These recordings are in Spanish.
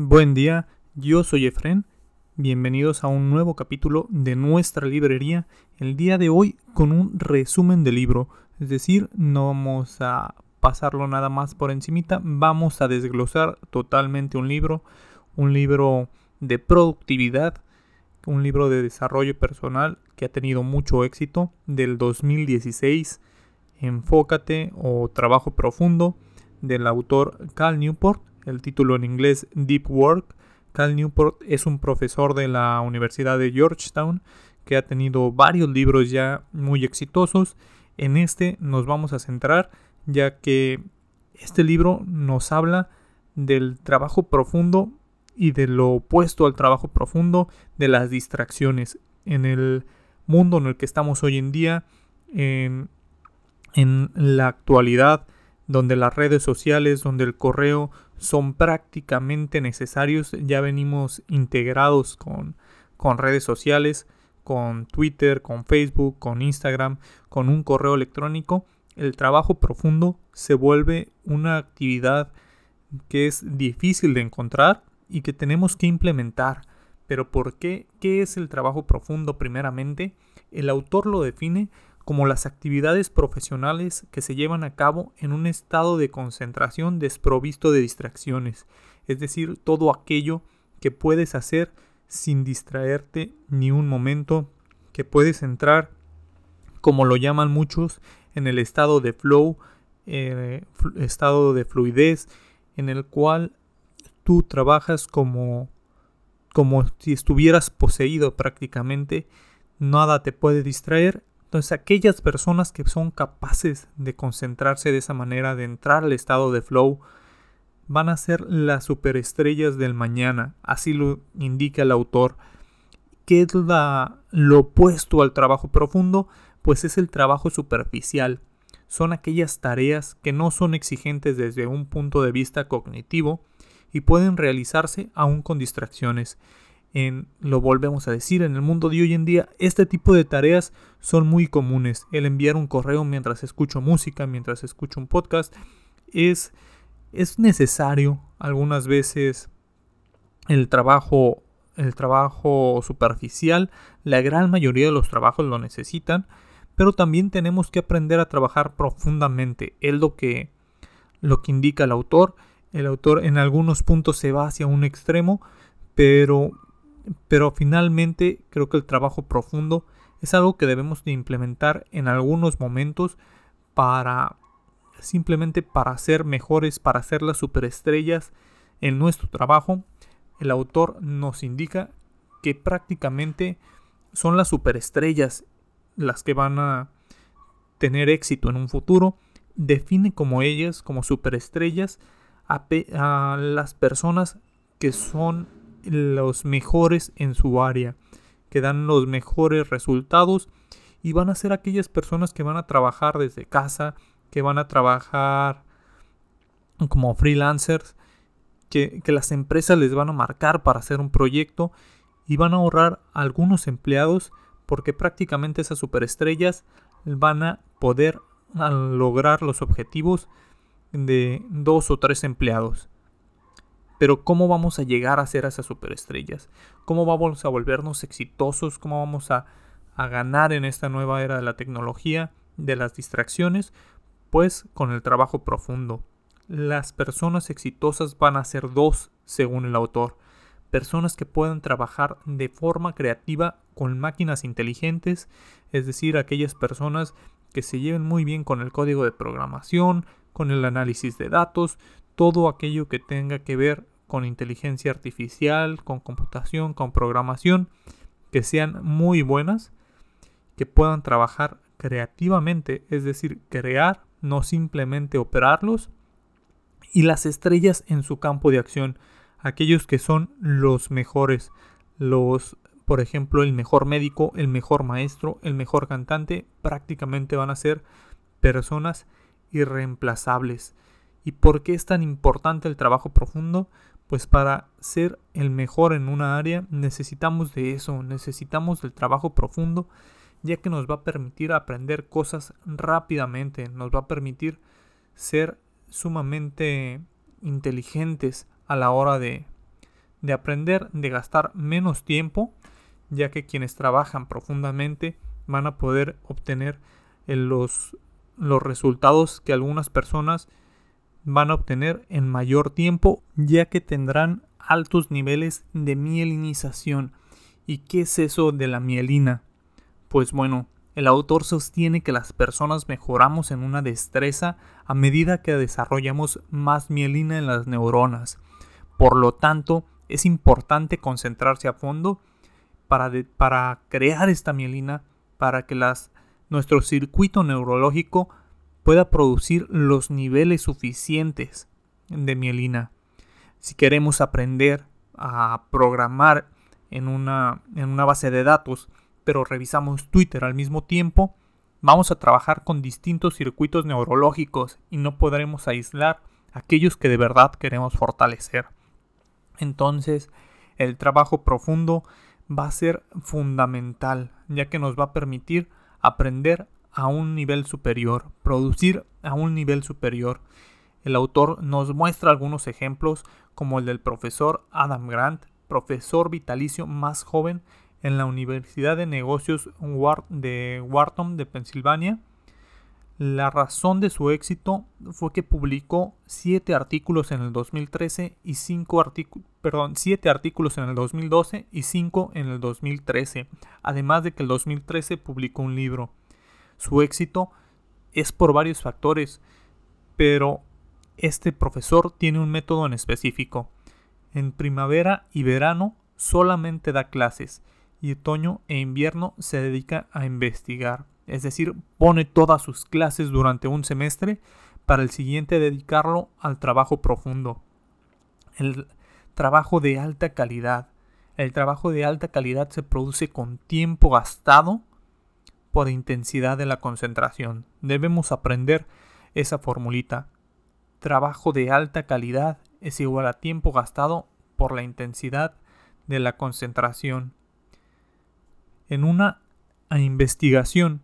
Buen día, yo soy Efren. Bienvenidos a un nuevo capítulo de nuestra librería. El día de hoy con un resumen del libro. Es decir, no vamos a pasarlo nada más por encimita. Vamos a desglosar totalmente un libro. Un libro de productividad. Un libro de desarrollo personal que ha tenido mucho éxito del 2016. Enfócate o Trabajo Profundo del autor Cal Newport el título en inglés Deep Work. Cal Newport es un profesor de la Universidad de Georgetown que ha tenido varios libros ya muy exitosos. En este nos vamos a centrar ya que este libro nos habla del trabajo profundo y de lo opuesto al trabajo profundo, de las distracciones. En el mundo en el que estamos hoy en día, en, en la actualidad, donde las redes sociales, donde el correo son prácticamente necesarios. Ya venimos integrados con, con redes sociales, con Twitter, con Facebook, con Instagram, con un correo electrónico. El trabajo profundo se vuelve una actividad que es difícil de encontrar y que tenemos que implementar. Pero ¿por qué? ¿Qué es el trabajo profundo primeramente? El autor lo define como las actividades profesionales que se llevan a cabo en un estado de concentración desprovisto de distracciones, es decir, todo aquello que puedes hacer sin distraerte ni un momento, que puedes entrar, como lo llaman muchos, en el estado de flow, eh, estado de fluidez, en el cual tú trabajas como, como si estuvieras poseído prácticamente, nada te puede distraer entonces aquellas personas que son capaces de concentrarse de esa manera, de entrar al estado de flow, van a ser las superestrellas del mañana, así lo indica el autor. ¿Qué es lo opuesto al trabajo profundo? Pues es el trabajo superficial. Son aquellas tareas que no son exigentes desde un punto de vista cognitivo y pueden realizarse aún con distracciones lo volvemos a decir, en el mundo de hoy en día, este tipo de tareas son muy comunes. El enviar un correo mientras escucho música, mientras escucho un podcast, es, es necesario algunas veces el trabajo, el trabajo superficial. La gran mayoría de los trabajos lo necesitan, pero también tenemos que aprender a trabajar profundamente. Es lo que, lo que indica el autor. El autor en algunos puntos se va hacia un extremo, pero pero finalmente creo que el trabajo profundo es algo que debemos de implementar en algunos momentos para simplemente para ser mejores, para ser las superestrellas en nuestro trabajo. El autor nos indica que prácticamente son las superestrellas las que van a tener éxito en un futuro. Define como ellas, como superestrellas, a, a las personas que son los mejores en su área, que dan los mejores resultados y van a ser aquellas personas que van a trabajar desde casa, que van a trabajar como freelancers, que, que, las empresas les van a marcar para hacer un proyecto y van a ahorrar algunos empleados porque prácticamente esas superestrellas van a poder lograr los objetivos de dos o tres empleados. Pero ¿cómo vamos a llegar a ser esas superestrellas? ¿Cómo vamos a volvernos exitosos? ¿Cómo vamos a, a ganar en esta nueva era de la tecnología, de las distracciones? Pues con el trabajo profundo. Las personas exitosas van a ser dos, según el autor. Personas que puedan trabajar de forma creativa con máquinas inteligentes, es decir, aquellas personas que se lleven muy bien con el código de programación, con el análisis de datos, todo aquello que tenga que ver con inteligencia artificial, con computación, con programación, que sean muy buenas, que puedan trabajar creativamente, es decir, crear, no simplemente operarlos, y las estrellas en su campo de acción, aquellos que son los mejores, los, por ejemplo, el mejor médico, el mejor maestro, el mejor cantante, prácticamente van a ser personas irreemplazables. ¿Y por qué es tan importante el trabajo profundo? Pues para ser el mejor en una área necesitamos de eso, necesitamos del trabajo profundo, ya que nos va a permitir aprender cosas rápidamente, nos va a permitir ser sumamente inteligentes a la hora de, de aprender, de gastar menos tiempo, ya que quienes trabajan profundamente van a poder obtener los, los resultados que algunas personas van a obtener en mayor tiempo, ya que tendrán altos niveles de mielinización. ¿Y qué es eso de la mielina? Pues bueno, el autor sostiene que las personas mejoramos en una destreza a medida que desarrollamos más mielina en las neuronas. Por lo tanto, es importante concentrarse a fondo para, para crear esta mielina, para que las, nuestro circuito neurológico pueda producir los niveles suficientes de mielina. Si queremos aprender a programar en una, en una base de datos, pero revisamos Twitter al mismo tiempo, vamos a trabajar con distintos circuitos neurológicos y no podremos aislar aquellos que de verdad queremos fortalecer. Entonces, el trabajo profundo va a ser fundamental, ya que nos va a permitir aprender a un nivel superior, producir a un nivel superior. El autor nos muestra algunos ejemplos como el del profesor Adam Grant, profesor vitalicio más joven en la Universidad de Negocios de Wharton de Pensilvania, la razón de su éxito fue que publicó 7 artículos en el 2013 y 5 artículos, perdón, 7 artículos en el 2012 y 5 en el 2013, además de que el 2013 publicó un libro. Su éxito es por varios factores, pero este profesor tiene un método en específico. En primavera y verano solamente da clases y otoño e invierno se dedica a investigar es decir, pone todas sus clases durante un semestre para el siguiente dedicarlo al trabajo profundo. El trabajo de alta calidad. El trabajo de alta calidad se produce con tiempo gastado por intensidad de la concentración. Debemos aprender esa formulita. Trabajo de alta calidad es igual a tiempo gastado por la intensidad de la concentración. En una investigación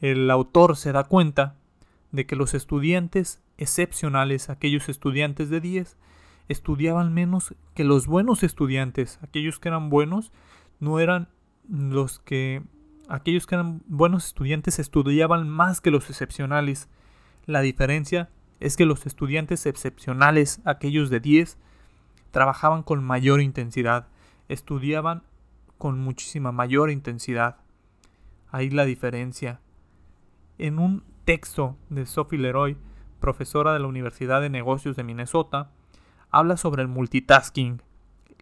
el autor se da cuenta de que los estudiantes excepcionales, aquellos estudiantes de 10, estudiaban menos que los buenos estudiantes. Aquellos que eran buenos no eran los que... Aquellos que eran buenos estudiantes estudiaban más que los excepcionales. La diferencia es que los estudiantes excepcionales, aquellos de 10, trabajaban con mayor intensidad, estudiaban con muchísima mayor intensidad. Ahí la diferencia. En un texto de Sophie Leroy, profesora de la Universidad de Negocios de Minnesota, habla sobre el multitasking,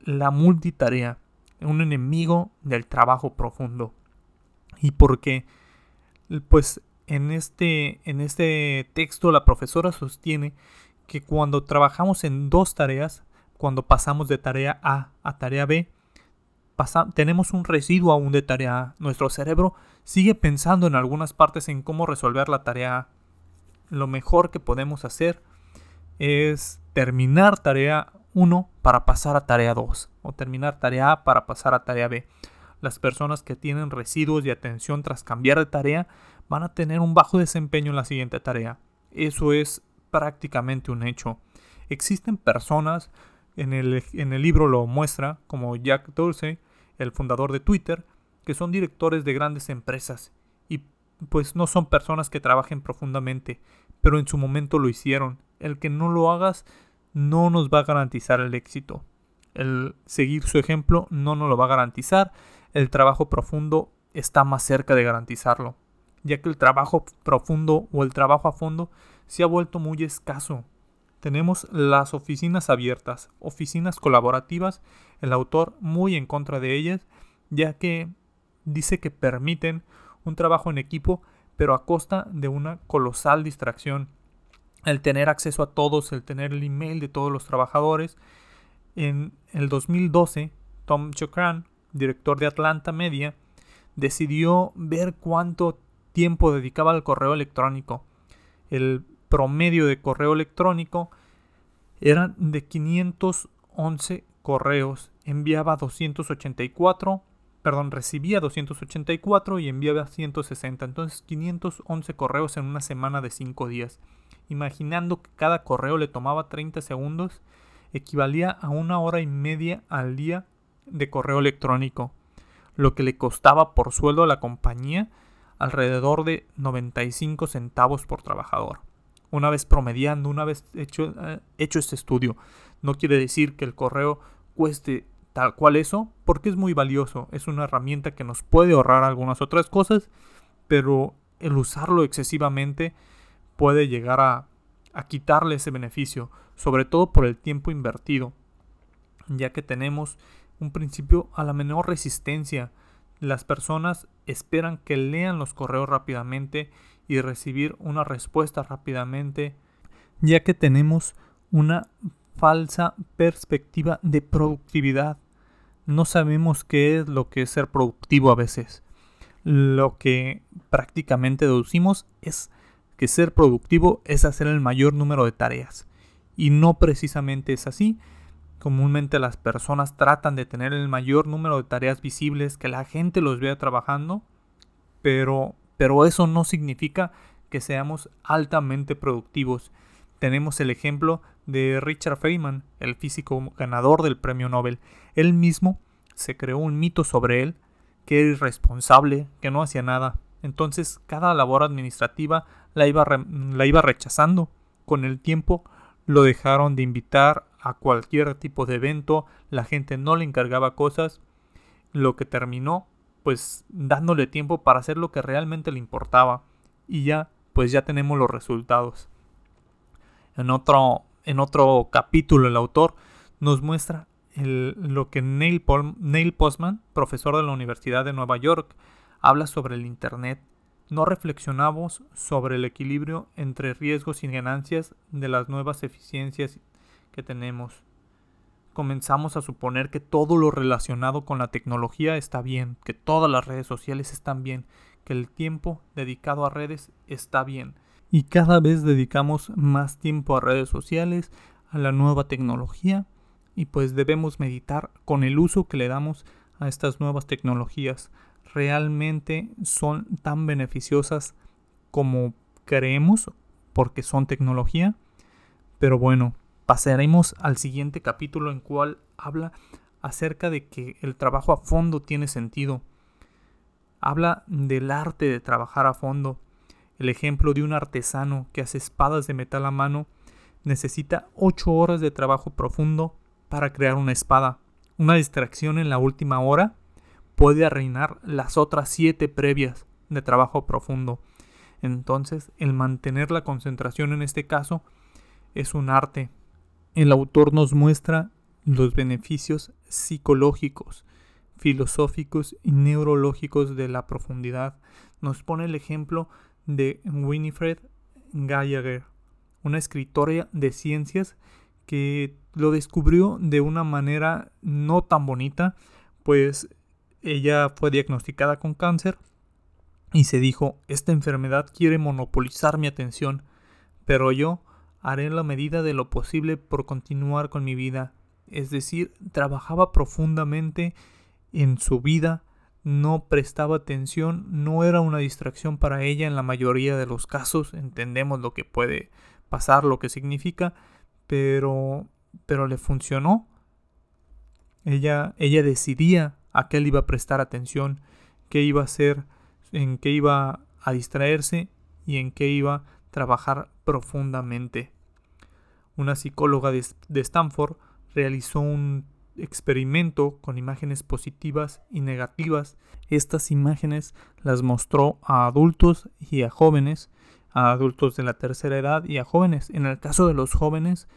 la multitarea, un enemigo del trabajo profundo. Y porque, pues en este, en este texto la profesora sostiene que cuando trabajamos en dos tareas, cuando pasamos de tarea A a tarea B, tenemos un residuo aún de tarea Nuestro cerebro sigue pensando en algunas partes en cómo resolver la tarea Lo mejor que podemos hacer es terminar tarea 1 para pasar a tarea 2 o terminar tarea A para pasar a tarea B. Las personas que tienen residuos de atención tras cambiar de tarea van a tener un bajo desempeño en la siguiente tarea. Eso es prácticamente un hecho. Existen personas, en el, en el libro lo muestra, como Jack Dorsey, el fundador de Twitter, que son directores de grandes empresas y pues no son personas que trabajen profundamente, pero en su momento lo hicieron. El que no lo hagas no nos va a garantizar el éxito. El seguir su ejemplo no nos lo va a garantizar. El trabajo profundo está más cerca de garantizarlo, ya que el trabajo profundo o el trabajo a fondo se ha vuelto muy escaso. Tenemos las oficinas abiertas, oficinas colaborativas, el autor muy en contra de ellas, ya que dice que permiten un trabajo en equipo, pero a costa de una colosal distracción. El tener acceso a todos, el tener el email de todos los trabajadores. En el 2012, Tom Chokran, director de Atlanta Media, decidió ver cuánto tiempo dedicaba al correo electrónico. El promedio de correo electrónico eran de 511 correos. Enviaba 284, perdón, recibía 284 y enviaba 160. Entonces 511 correos en una semana de 5 días. Imaginando que cada correo le tomaba 30 segundos, equivalía a una hora y media al día de correo electrónico, lo que le costaba por sueldo a la compañía alrededor de 95 centavos por trabajador. Una vez promediando, una vez hecho, eh, hecho este estudio, no quiere decir que el correo cueste tal cual eso, porque es muy valioso, es una herramienta que nos puede ahorrar algunas otras cosas, pero el usarlo excesivamente puede llegar a, a quitarle ese beneficio, sobre todo por el tiempo invertido, ya que tenemos un principio a la menor resistencia. Las personas esperan que lean los correos rápidamente y recibir una respuesta rápidamente, ya que tenemos una falsa perspectiva de productividad. No sabemos qué es lo que es ser productivo a veces. Lo que prácticamente deducimos es que ser productivo es hacer el mayor número de tareas. Y no precisamente es así. Comúnmente las personas tratan de tener el mayor número de tareas visibles, que la gente los vea trabajando, pero, pero eso no significa que seamos altamente productivos. Tenemos el ejemplo de Richard Feynman, el físico ganador del premio Nobel. Él mismo se creó un mito sobre él, que era irresponsable, que no hacía nada. Entonces cada labor administrativa la iba, la iba rechazando. Con el tiempo lo dejaron de invitar a cualquier tipo de evento, la gente no le encargaba cosas, lo que terminó pues dándole tiempo para hacer lo que realmente le importaba y ya pues ya tenemos los resultados. En otro, en otro capítulo el autor nos muestra lo que Neil, Neil Postman, profesor de la Universidad de Nueva York, habla sobre el Internet no reflexionamos sobre el equilibrio entre riesgos y ganancias de las nuevas eficiencias que tenemos. Comenzamos a suponer que todo lo relacionado con la tecnología está bien, que todas las redes sociales están bien, que el tiempo dedicado a redes está bien. Y cada vez dedicamos más tiempo a redes sociales, a la nueva tecnología, y pues debemos meditar con el uso que le damos a estas nuevas tecnologías, realmente son tan beneficiosas como creemos porque son tecnología. Pero bueno, pasaremos al siguiente capítulo en cual habla acerca de que el trabajo a fondo tiene sentido. Habla del arte de trabajar a fondo. El ejemplo de un artesano que hace espadas de metal a mano necesita 8 horas de trabajo profundo para crear una espada. Una distracción en la última hora puede arruinar las otras siete previas de trabajo profundo. Entonces, el mantener la concentración en este caso es un arte. El autor nos muestra los beneficios psicológicos, filosóficos y neurológicos de la profundidad. Nos pone el ejemplo de Winifred Gallagher, una escritora de ciencias que lo descubrió de una manera no tan bonita, pues ella fue diagnosticada con cáncer y se dijo, esta enfermedad quiere monopolizar mi atención, pero yo haré la medida de lo posible por continuar con mi vida. Es decir, trabajaba profundamente en su vida, no prestaba atención, no era una distracción para ella en la mayoría de los casos, entendemos lo que puede pasar, lo que significa, pero pero le funcionó. Ella ella decidía a qué le iba a prestar atención, qué iba a hacer, en qué iba a distraerse y en qué iba a trabajar profundamente. Una psicóloga de, Stanford realizó un experimento con imágenes positivas y negativas. Estas imágenes las mostró a adultos y a jóvenes, a adultos de la tercera edad y a jóvenes. En el caso de los jóvenes,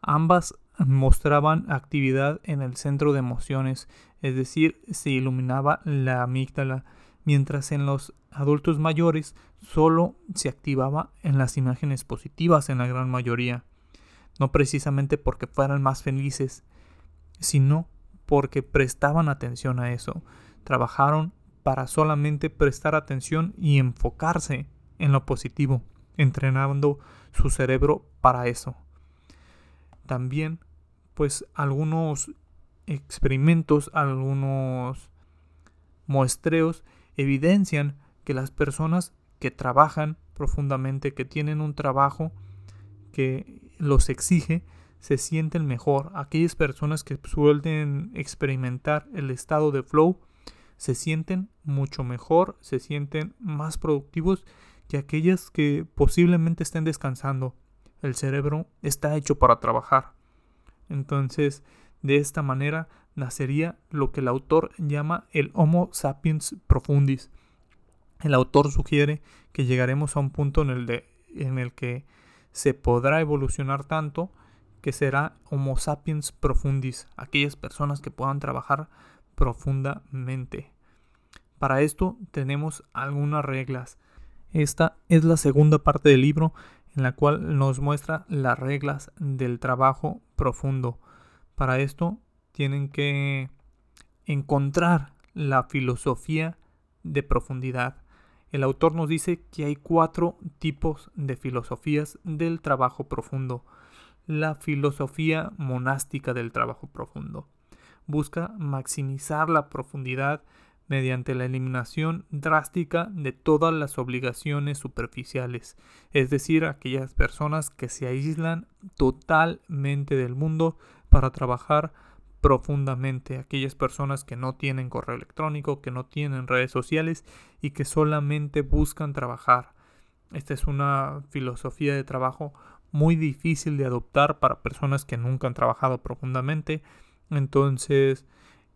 ambas mostraban actividad en el centro de emociones, es decir, se iluminaba la amígdala, mientras en los adultos mayores solo se activaba en las imágenes positivas en la gran mayoría, no precisamente porque fueran más felices, sino porque prestaban atención a eso, trabajaron para solamente prestar atención y enfocarse en lo positivo, entrenando su cerebro para eso. También pues algunos experimentos, algunos muestreos evidencian que las personas que trabajan profundamente, que tienen un trabajo que los exige, se sienten mejor. Aquellas personas que suelen experimentar el estado de flow se sienten mucho mejor, se sienten más productivos que aquellas que posiblemente estén descansando. El cerebro está hecho para trabajar. Entonces, de esta manera nacería lo que el autor llama el Homo sapiens profundis. El autor sugiere que llegaremos a un punto en el, de, en el que se podrá evolucionar tanto que será Homo sapiens profundis, aquellas personas que puedan trabajar profundamente. Para esto tenemos algunas reglas. Esta es la segunda parte del libro en la cual nos muestra las reglas del trabajo profundo. Para esto tienen que encontrar la filosofía de profundidad. El autor nos dice que hay cuatro tipos de filosofías del trabajo profundo. La filosofía monástica del trabajo profundo busca maximizar la profundidad mediante la eliminación drástica de todas las obligaciones superficiales, es decir, aquellas personas que se aíslan totalmente del mundo para trabajar profundamente, aquellas personas que no tienen correo electrónico, que no tienen redes sociales y que solamente buscan trabajar. Esta es una filosofía de trabajo muy difícil de adoptar para personas que nunca han trabajado profundamente, entonces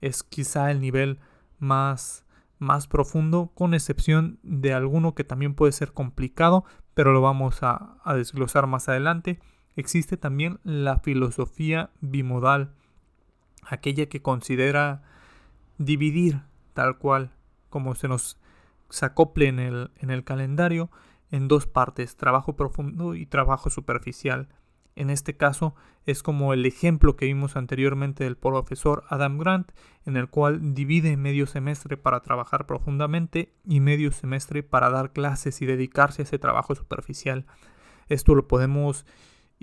es quizá el nivel más, más profundo, con excepción de alguno que también puede ser complicado, pero lo vamos a, a desglosar más adelante. Existe también la filosofía bimodal, aquella que considera dividir tal cual como se nos acople en el, en el calendario en dos partes, trabajo profundo y trabajo superficial. En este caso es como el ejemplo que vimos anteriormente del profesor Adam Grant, en el cual divide medio semestre para trabajar profundamente y medio semestre para dar clases y dedicarse a ese trabajo superficial. Esto lo podemos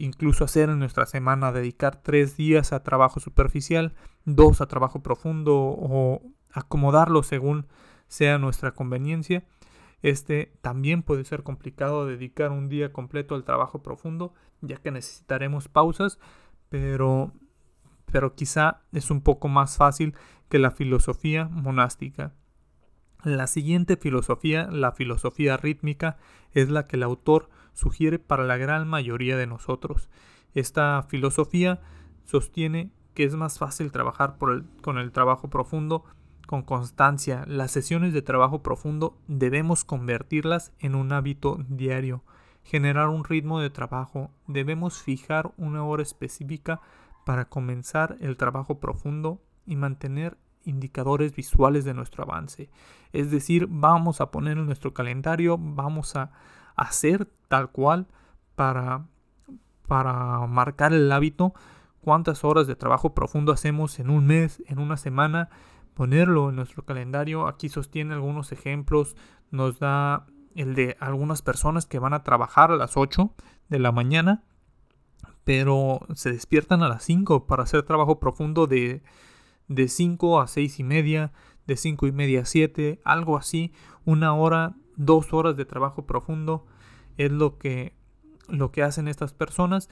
incluso hacer en nuestra semana, dedicar tres días a trabajo superficial, dos a trabajo profundo o acomodarlo según sea nuestra conveniencia. Este también puede ser complicado dedicar un día completo al trabajo profundo, ya que necesitaremos pausas, pero, pero quizá es un poco más fácil que la filosofía monástica. La siguiente filosofía, la filosofía rítmica, es la que el autor sugiere para la gran mayoría de nosotros. Esta filosofía sostiene que es más fácil trabajar con el trabajo profundo con constancia. Las sesiones de trabajo profundo debemos convertirlas en un hábito diario, generar un ritmo de trabajo. Debemos fijar una hora específica para comenzar el trabajo profundo y mantener indicadores visuales de nuestro avance. Es decir, vamos a poner en nuestro calendario, vamos a hacer tal cual para, para marcar el hábito. Cuántas horas de trabajo profundo hacemos en un mes, en una semana, ponerlo en nuestro calendario. Aquí sostiene algunos ejemplos, nos da el de algunas personas que van a trabajar a las 8 de la mañana, pero se despiertan a las 5 para hacer trabajo profundo de, de 5 a 6 y media, de 5 y media a 7, algo así, una hora, dos horas de trabajo profundo es lo que, lo que hacen estas personas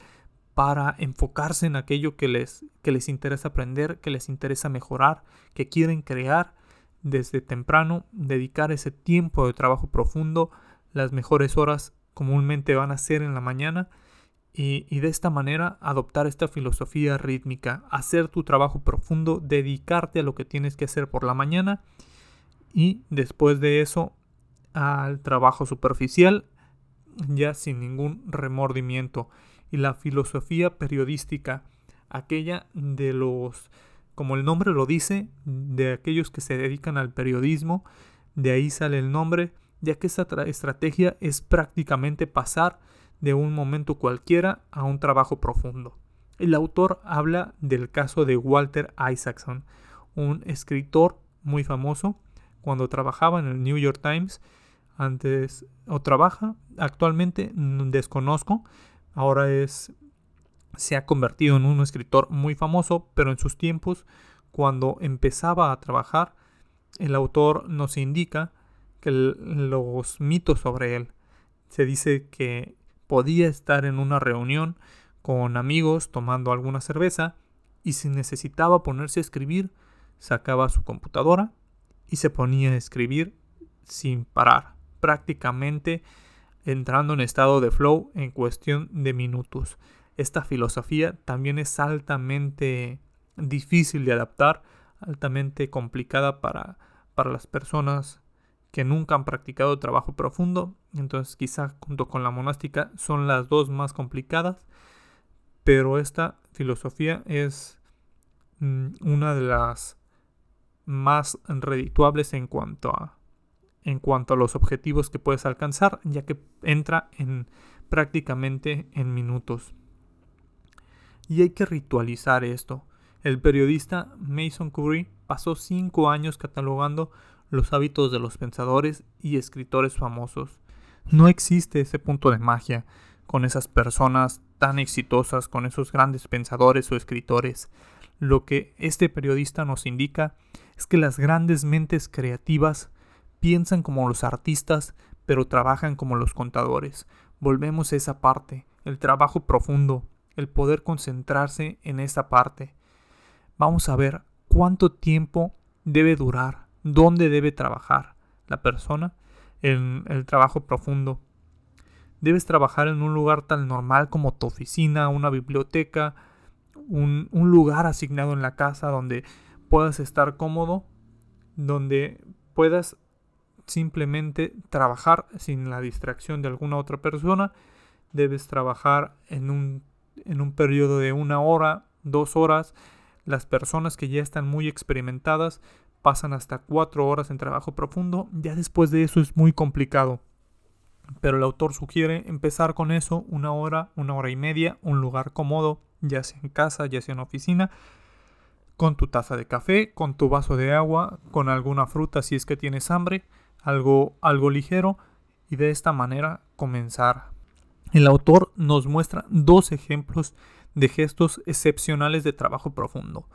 para enfocarse en aquello que les, que les interesa aprender, que les interesa mejorar, que quieren crear desde temprano, dedicar ese tiempo de trabajo profundo, las mejores horas comúnmente van a ser en la mañana y, y, de esta manera adoptar esta filosofía rítmica, hacer tu trabajo profundo, dedicarte a lo que tienes que hacer por la mañana y después de eso al trabajo superficial ya sin ningún remordimiento y la filosofía periodística, aquella de los, como el nombre lo dice, de aquellos que se dedican al periodismo, de ahí sale el nombre, ya que esa estrategia es prácticamente pasar de un momento cualquiera a un trabajo profundo. El autor habla del caso de Walter Isaacson, un escritor muy famoso, cuando trabajaba en el New York Times, antes o trabaja, actualmente desconozco, Ahora es se ha convertido en un escritor muy famoso, pero en sus tiempos, cuando empezaba a trabajar, el autor nos indica que los mitos sobre él. Se dice que podía estar en una reunión con amigos tomando alguna cerveza y si necesitaba ponerse a escribir, sacaba su computadora y se ponía a escribir sin parar, prácticamente entrando en estado de flow en cuestión de minutos. Esta filosofía también es altamente difícil de adaptar, altamente complicada para, para las personas que nunca han practicado trabajo profundo. Entonces quizá junto con la monástica son las dos más complicadas. Pero esta filosofía es mm, una de las más redituables en cuanto a en cuanto a los objetivos que puedes alcanzar, ya que entra en prácticamente en minutos. Y hay que ritualizar esto. El periodista Mason Curry pasó cinco años catalogando los hábitos de los pensadores y escritores famosos. No existe ese punto de magia con esas personas tan exitosas, con esos grandes pensadores o escritores. Lo que este periodista nos indica es que las grandes mentes creativas piensan como los artistas, pero trabajan como los contadores. Volvemos a esa parte, el trabajo profundo, el poder concentrarse en esa parte. Vamos a ver cuánto tiempo debe durar dónde debe trabajar la persona en el trabajo profundo. Debes trabajar en un lugar tan normal como tu oficina, una biblioteca, un, un lugar asignado en la casa donde puedas estar cómodo, donde puedas simplemente trabajar sin la distracción de alguna otra persona. Debes trabajar en un, en un periodo de una hora, dos horas. Las personas que ya están muy experimentadas pasan hasta cuatro horas en trabajo profundo, ya después de eso es muy complicado. Pero el autor sugiere empezar con eso, una hora, una hora y media, un lugar cómodo, ya sea en casa, ya sea en oficina, con tu taza de café, con tu vaso de agua, con alguna fruta si es que tienes hambre, algo, algo ligero, y de esta manera comenzar. El autor nos muestra dos ejemplos de gestos excepcionales de trabajo profundo.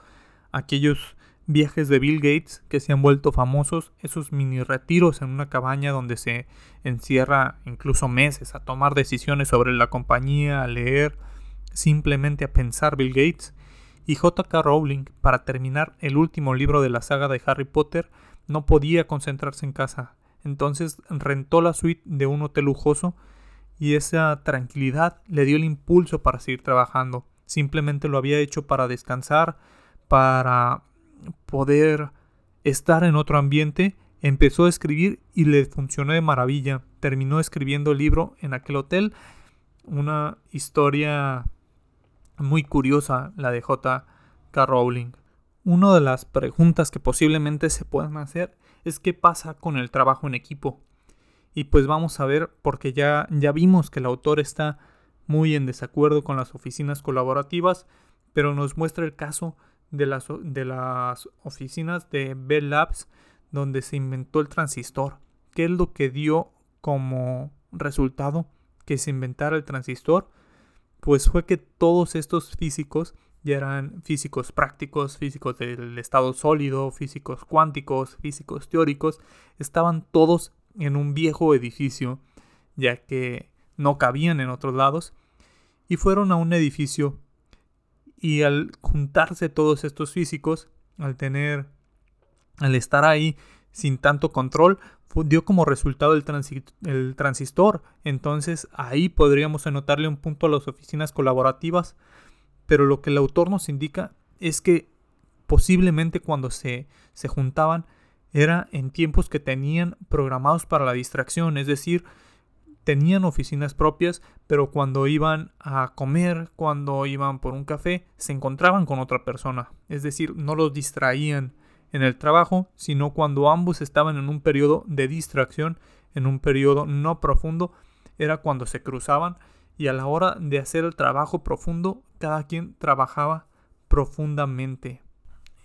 Aquellos viajes de Bill Gates que se han vuelto famosos, esos mini retiros en una cabaña donde se encierra incluso meses a tomar decisiones sobre la compañía, a leer, simplemente a pensar Bill Gates. Y JK Rowling, para terminar el último libro de la saga de Harry Potter, no podía concentrarse en casa. Entonces rentó la suite de un hotel lujoso y esa tranquilidad le dio el impulso para seguir trabajando. Simplemente lo había hecho para descansar, para poder estar en otro ambiente, empezó a escribir y le funcionó de maravilla. Terminó escribiendo el libro en aquel hotel. Una historia muy curiosa, la de J.K. Rowling. Una de las preguntas que posiblemente se puedan hacer es qué pasa con el trabajo en equipo. Y pues vamos a ver, porque ya, ya vimos que el autor está muy en desacuerdo con las oficinas colaborativas, pero nos muestra el caso de las, de las oficinas de Bell Labs donde se inventó el transistor. ¿Qué es lo que dio como resultado que se inventara el transistor? Pues fue que todos estos físicos ya eran físicos prácticos, físicos del estado sólido, físicos cuánticos, físicos teóricos, estaban todos en un viejo edificio, ya que no cabían en otros lados, y fueron a un edificio y al juntarse todos estos físicos, al tener, al estar ahí sin tanto control, dio como resultado el, el transistor. Entonces ahí podríamos anotarle un punto a las oficinas colaborativas. Pero lo que el autor nos indica es que posiblemente cuando se, se juntaban era en tiempos que tenían programados para la distracción, es decir, tenían oficinas propias, pero cuando iban a comer, cuando iban por un café, se encontraban con otra persona. Es decir, no los distraían en el trabajo, sino cuando ambos estaban en un periodo de distracción, en un periodo no profundo, era cuando se cruzaban y a la hora de hacer el trabajo profundo, cada quien trabajaba profundamente.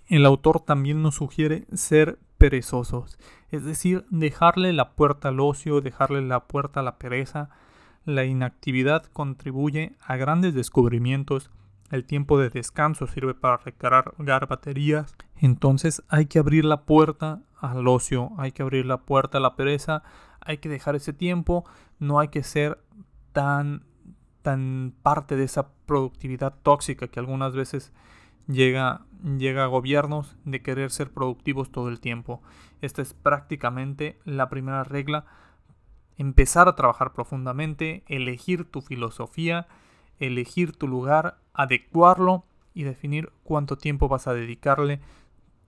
El autor también nos sugiere ser perezosos, es decir, dejarle la puerta al ocio, dejarle la puerta a la pereza. La inactividad contribuye a grandes descubrimientos, el tiempo de descanso sirve para recargar baterías, entonces hay que abrir la puerta al ocio, hay que abrir la puerta a la pereza, hay que dejar ese tiempo, no hay que ser tan tan parte de esa productividad tóxica que algunas veces llega, llega a gobiernos de querer ser productivos todo el tiempo. Esta es prácticamente la primera regla. Empezar a trabajar profundamente, elegir tu filosofía, elegir tu lugar, adecuarlo y definir cuánto tiempo vas a dedicarle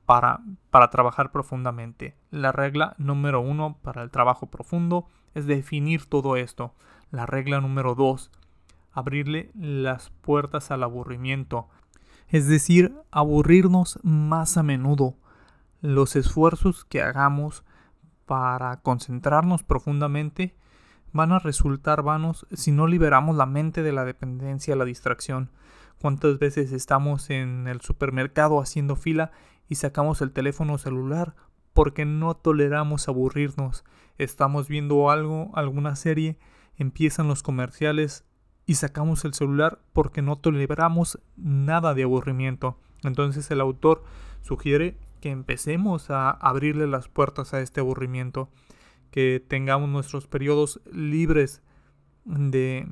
para, para trabajar profundamente. La regla número uno para el trabajo profundo es definir todo esto. La regla número dos, abrirle las puertas al aburrimiento es decir, aburrirnos más a menudo. Los esfuerzos que hagamos para concentrarnos profundamente van a resultar vanos si no liberamos la mente de la dependencia a la distracción. ¿Cuántas veces estamos en el supermercado haciendo fila y sacamos el teléfono celular porque no toleramos aburrirnos? Estamos viendo algo, alguna serie, empiezan los comerciales y sacamos el celular porque no toleramos nada de aburrimiento. Entonces el autor sugiere que empecemos a abrirle las puertas a este aburrimiento, que tengamos nuestros periodos libres de,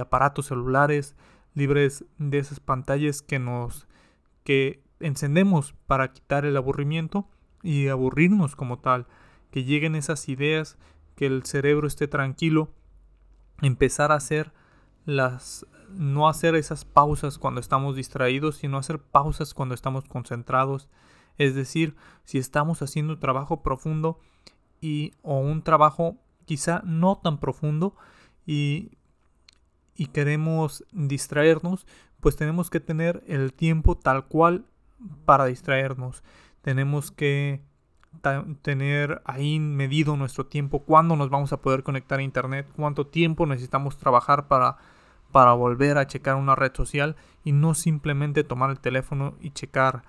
aparatos celulares, libres de esas pantallas que nos que encendemos para quitar el aburrimiento y aburrirnos como tal, que lleguen esas ideas, que el cerebro esté tranquilo, empezar a hacer las no hacer esas pausas cuando estamos distraídos, sino hacer pausas cuando estamos concentrados. Es decir, si estamos haciendo trabajo profundo y o un trabajo quizá no tan profundo y, y queremos distraernos, pues tenemos que tener el tiempo tal cual para distraernos. Tenemos que tener ahí medido nuestro tiempo, cuándo nos vamos a poder conectar a internet, cuánto tiempo necesitamos trabajar para para volver a checar una red social y no simplemente tomar el teléfono y checar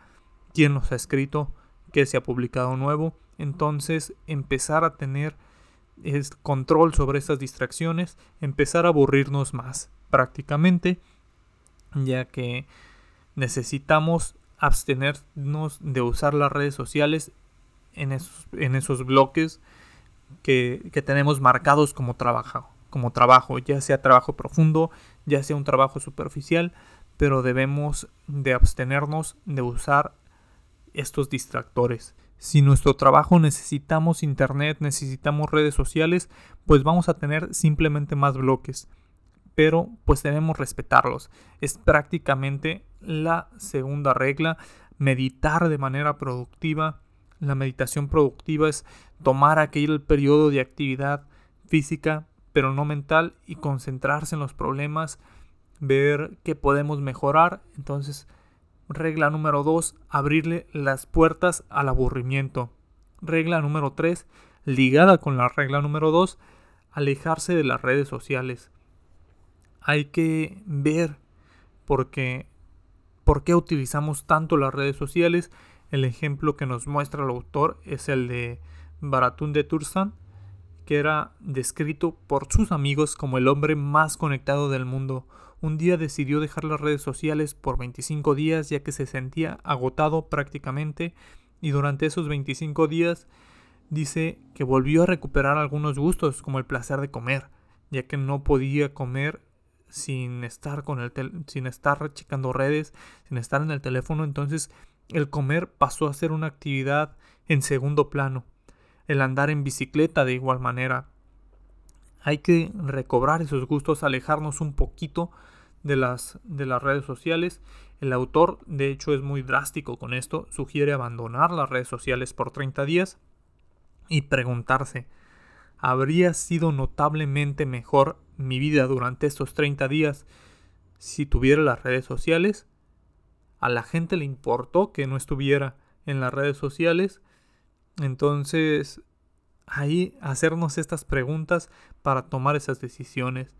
quién nos ha escrito, qué se ha publicado nuevo. Entonces empezar a tener el control sobre estas distracciones, empezar a aburrirnos más prácticamente, ya que necesitamos abstenernos de usar las redes sociales en esos, en esos bloques que, que tenemos marcados como trabajo como trabajo, ya sea trabajo profundo, ya sea un trabajo superficial, pero debemos de abstenernos de usar estos distractores. Si nuestro trabajo necesitamos internet, necesitamos redes sociales, pues vamos a tener simplemente más bloques. Pero pues debemos respetarlos. Es prácticamente la segunda regla, meditar de manera productiva. La meditación productiva es tomar aquel periodo de actividad física pero no mental, y concentrarse en los problemas, ver qué podemos mejorar. Entonces, regla número 2, abrirle las puertas al aburrimiento. Regla número 3, ligada con la regla número 2, alejarse de las redes sociales. Hay que ver por qué, por qué utilizamos tanto las redes sociales. El ejemplo que nos muestra el autor es el de Baratun de Tursan, que era descrito por sus amigos como el hombre más conectado del mundo. Un día decidió dejar las redes sociales por 25 días ya que se sentía agotado prácticamente y durante esos 25 días dice que volvió a recuperar algunos gustos como el placer de comer, ya que no podía comer sin estar con el sin estar checando redes, sin estar en el teléfono, entonces el comer pasó a ser una actividad en segundo plano el andar en bicicleta de igual manera. Hay que recobrar esos gustos, alejarnos un poquito de las, de las redes sociales. El autor, de hecho, es muy drástico con esto. Sugiere abandonar las redes sociales por 30 días y preguntarse, ¿habría sido notablemente mejor mi vida durante estos 30 días si tuviera las redes sociales? ¿A la gente le importó que no estuviera en las redes sociales? Entonces, ahí hacernos estas preguntas para tomar esas decisiones.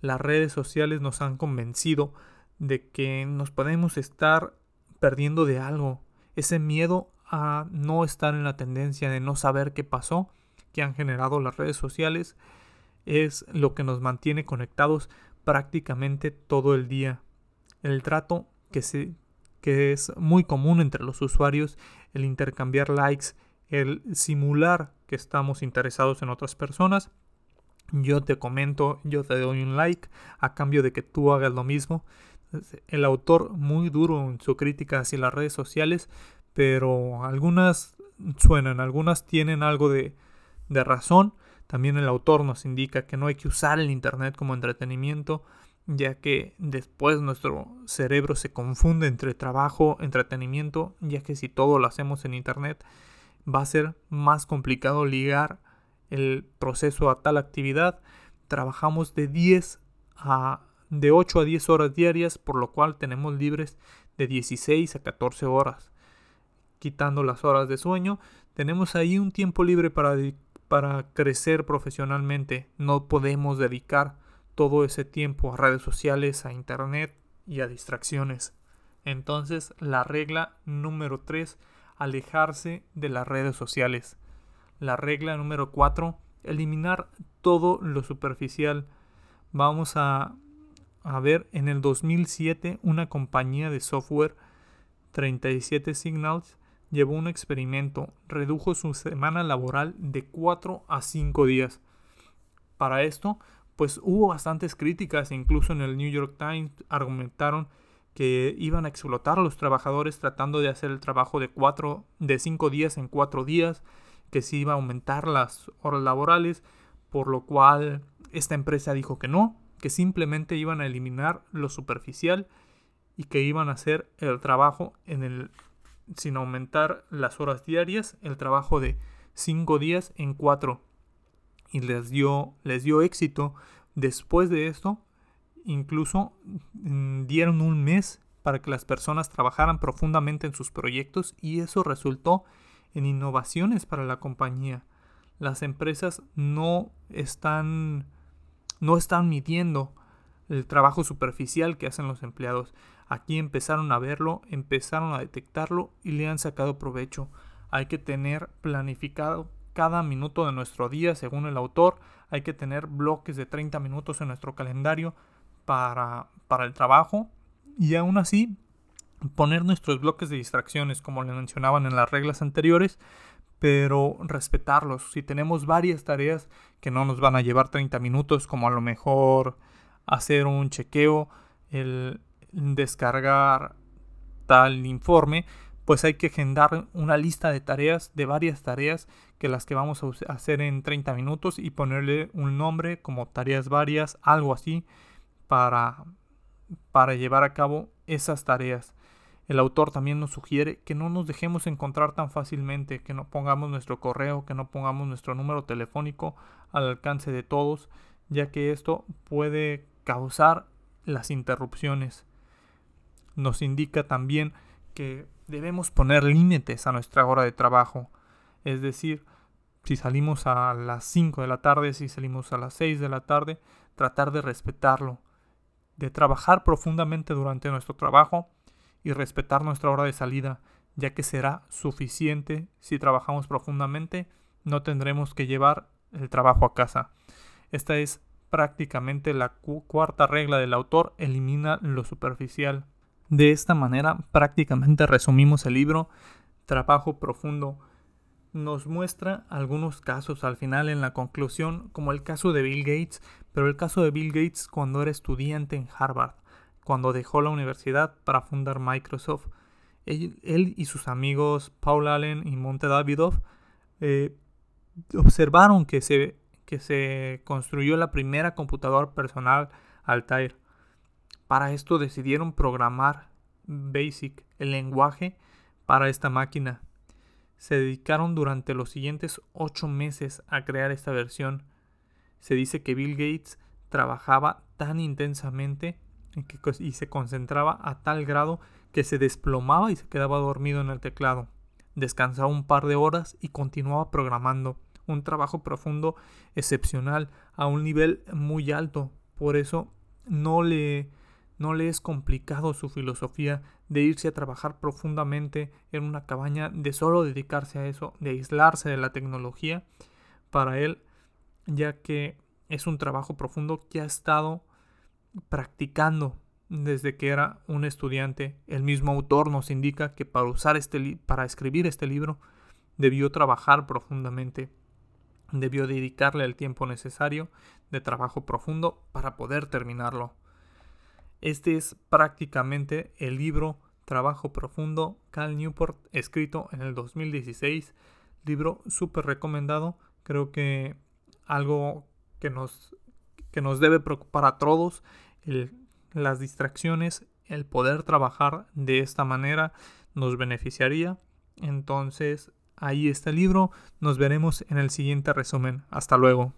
Las redes sociales nos han convencido de que nos podemos estar perdiendo de algo. Ese miedo a no estar en la tendencia de no saber qué pasó que han generado las redes sociales es lo que nos mantiene conectados prácticamente todo el día. El trato que, se, que es muy común entre los usuarios, el intercambiar likes, el simular que estamos interesados en otras personas. Yo te comento, yo te doy un like a cambio de que tú hagas lo mismo. El autor muy duro en su crítica hacia las redes sociales, pero algunas suenan, algunas tienen algo de, de razón. También el autor nos indica que no hay que usar el Internet como entretenimiento, ya que después nuestro cerebro se confunde entre trabajo, entretenimiento, ya que si todo lo hacemos en Internet va a ser más complicado ligar el proceso a tal actividad. Trabajamos de 10 a de 8 a 10 horas diarias, por lo cual tenemos libres de 16 a 14 horas. Quitando las horas de sueño, tenemos ahí un tiempo libre para, para crecer profesionalmente. No podemos dedicar todo ese tiempo a redes sociales, a internet y a distracciones. Entonces, la regla número 3, alejarse de las redes sociales. La regla número 4, eliminar todo lo superficial. Vamos a, ver en el 2007 una compañía de software 37 Signals llevó un experimento, redujo su semana laboral de 4 a 5 días. Para esto, pues hubo bastantes críticas, incluso en el New York Times argumentaron que iban a explotar a los trabajadores tratando de hacer el trabajo de cuatro, de cinco días en cuatro días, que se iba a aumentar las horas laborales, por lo cual esta empresa dijo que no, que simplemente iban a eliminar lo superficial y que iban a hacer el trabajo en el sin aumentar las horas diarias, el trabajo de cinco días en cuatro y les dio, les dio éxito. Después de esto, incluso mm, dieron un mes para que las personas trabajaran profundamente en sus proyectos y eso resultó en innovaciones para la compañía. Las empresas no están no están midiendo el trabajo superficial que hacen los empleados. Aquí empezaron a verlo, empezaron a detectarlo y le han sacado provecho. Hay que tener planificado cada minuto de nuestro día, según el autor. Hay que tener bloques de 30 minutos en nuestro calendario para, para el trabajo. Y aún así, poner nuestros bloques de distracciones, como le mencionaban en las reglas anteriores, pero respetarlos. Si tenemos varias tareas que no nos van a llevar 30 minutos, como a lo mejor hacer un chequeo, el descargar tal informe, pues hay que agendar una lista de tareas, de varias tareas, que las que vamos a hacer en 30 minutos y ponerle un nombre como tareas varias, algo así, para, para llevar a cabo esas tareas. El autor también nos sugiere que no nos dejemos encontrar tan fácilmente, que no pongamos nuestro correo, que no pongamos nuestro número telefónico al alcance de todos, ya que esto puede causar las interrupciones. Nos indica también que debemos poner límites a nuestra hora de trabajo. Es decir, si salimos a las 5 de la tarde, si salimos a las 6 de la tarde, tratar de respetarlo, de trabajar profundamente durante nuestro trabajo y respetar nuestra hora de salida, ya que será suficiente si trabajamos profundamente, no tendremos que llevar el trabajo a casa. Esta es prácticamente la cuarta regla del autor, elimina lo superficial. De esta manera prácticamente resumimos el libro Trabajo Profundo. Nos muestra algunos casos al final en la conclusión, como el caso de Bill Gates, pero el caso de Bill Gates cuando era estudiante en Harvard, cuando dejó la universidad para fundar Microsoft. Él, y sus amigos Paul Allen y Monte Davidoff eh, observaron que se, que se construyó la primera computadora personal Altair para esto decidieron programar BASIC, el lenguaje para esta máquina. Se dedicaron durante los siguientes ocho meses a crear esta versión. Se dice que Bill Gates trabajaba tan intensamente y se concentraba a tal grado que se desplomaba y se quedaba dormido en el teclado. Descansaba un par de horas y continuaba programando. Un trabajo profundo, excepcional, a un nivel muy alto. Por eso no le no le es complicado su filosofía de irse a trabajar profundamente en una cabaña, de solo dedicarse a eso, de aislarse de la tecnología para él, ya que es un trabajo profundo que ha estado practicando desde que era un estudiante. El mismo autor nos indica que para usar este para escribir este libro debió trabajar profundamente, debió dedicarle el tiempo necesario de trabajo profundo para poder terminarlo. Este es prácticamente el libro Trabajo Profundo, Cal Newport, escrito en el 2016. Libro súper recomendado. Creo que algo que nos, que nos debe preocupar a todos, las distracciones, el poder trabajar de esta manera nos beneficiaría. Entonces, ahí está el libro. Nos veremos en el siguiente resumen. Hasta luego.